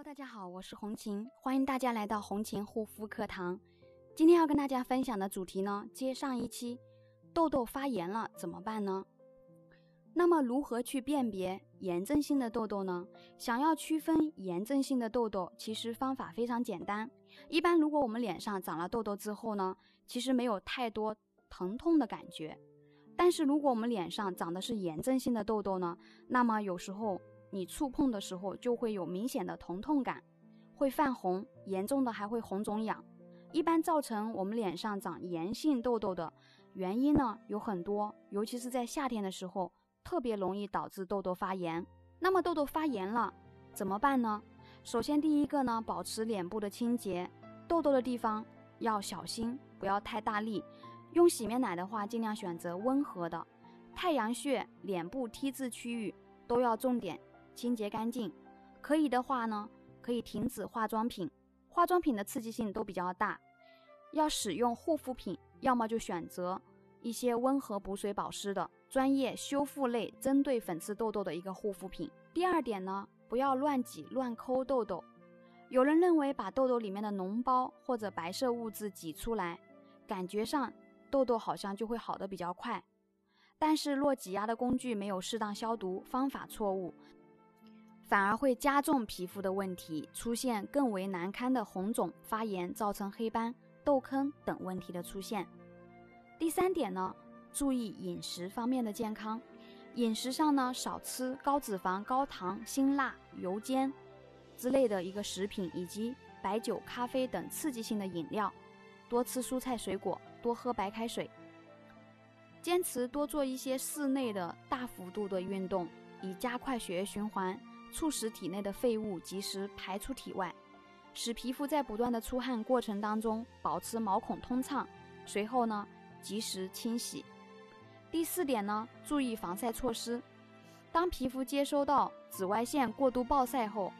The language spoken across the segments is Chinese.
Hello，大家好，我是红琴，欢迎大家来到红琴护肤课堂。今天要跟大家分享的主题呢，接上一期，痘痘发炎了怎么办呢？那么如何去辨别炎症性的痘痘呢？想要区分炎症性的痘痘，其实方法非常简单。一般如果我们脸上长了痘痘之后呢，其实没有太多疼痛的感觉。但是如果我们脸上长的是炎症性的痘痘呢，那么有时候。你触碰的时候就会有明显的疼痛感，会泛红，严重的还会红肿痒。一般造成我们脸上长炎性痘痘的原因呢有很多，尤其是在夏天的时候，特别容易导致痘痘发炎。那么痘痘发炎了怎么办呢？首先第一个呢，保持脸部的清洁，痘痘的地方要小心，不要太大力。用洗面奶的话，尽量选择温和的。太阳穴、脸部 T 字区域都要重点。清洁干净，可以的话呢，可以停止化妆品。化妆品的刺激性都比较大，要使用护肤品，要么就选择一些温和补水保湿的专业修复类，针对粉刺痘痘的一个护肤品。第二点呢，不要乱挤乱抠痘痘。有人认为把痘痘里面的脓包或者白色物质挤出来，感觉上痘痘好像就会好的比较快。但是若挤压的工具没有适当消毒，方法错误。反而会加重皮肤的问题，出现更为难堪的红肿、发炎，造成黑斑、痘坑等问题的出现。第三点呢，注意饮食方面的健康，饮食上呢少吃高脂肪、高糖、辛辣、油煎之类的一个食品，以及白酒、咖啡等刺激性的饮料，多吃蔬菜水果，多喝白开水，坚持多做一些室内的大幅度的运动，以加快血液循环。促使体内的废物及时排出体外，使皮肤在不断的出汗过程当中保持毛孔通畅。随后呢，及时清洗。第四点呢，注意防晒措施。当皮肤接收到紫外线过度暴晒后，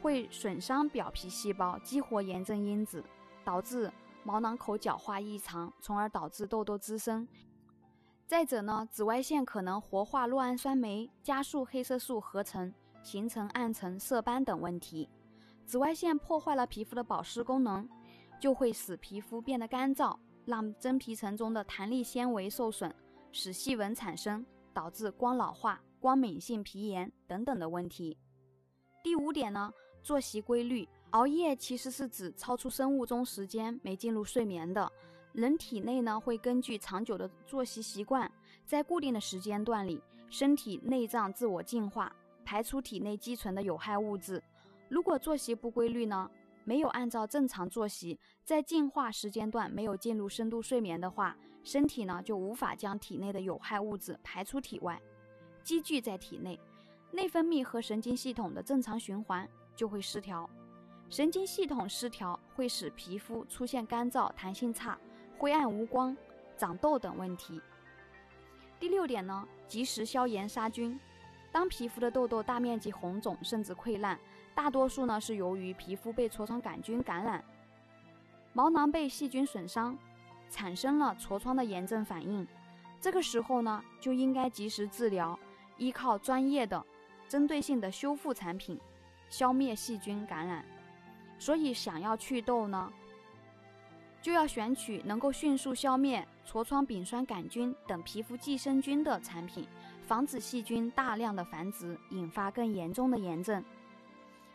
会损伤表皮细胞，激活炎症因子，导致毛囊口角化异常，从而导致痘痘滋生。再者呢，紫外线可能活化酪氨酸酶，加速黑色素合成。形成暗沉、色斑等问题。紫外线破坏了皮肤的保湿功能，就会使皮肤变得干燥，让真皮层中的弹力纤维受损，使细纹产生，导致光老化、光敏性皮炎等等的问题。第五点呢，作息规律。熬夜其实是指超出生物钟时间没进入睡眠的人体内呢，会根据长久的作息习惯，在固定的时间段里，身体内脏自我净化。排出体内积存的有害物质。如果作息不规律呢？没有按照正常作息，在进化时间段没有进入深度睡眠的话，身体呢就无法将体内的有害物质排出体外，积聚在体内，内分泌和神经系统的正常循环就会失调。神经系统失调会使皮肤出现干燥、弹性差、灰暗无光、长痘等问题。第六点呢，及时消炎杀菌。当皮肤的痘痘大面积红肿甚至溃烂，大多数呢是由于皮肤被痤疮杆菌感染，毛囊被细菌损伤，产生了痤疮的炎症反应。这个时候呢就应该及时治疗，依靠专业的、针对性的修复产品，消灭细菌感染。所以想要祛痘呢，就要选取能够迅速消灭痤疮丙酸杆菌等皮肤寄生菌的产品。防止细菌大量的繁殖，引发更严重的炎症。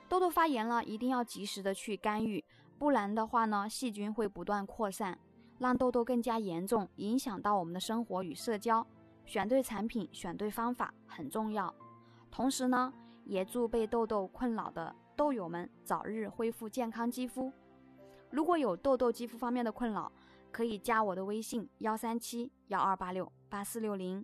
痘痘发炎了，一定要及时的去干预，不然的话呢，细菌会不断扩散，让痘痘更加严重，影响到我们的生活与社交。选对产品，选对方法很重要。同时呢，也祝被痘痘困扰的痘友们早日恢复健康肌肤。如果有痘痘肌肤方面的困扰，可以加我的微信：幺三七幺二八六八四六零。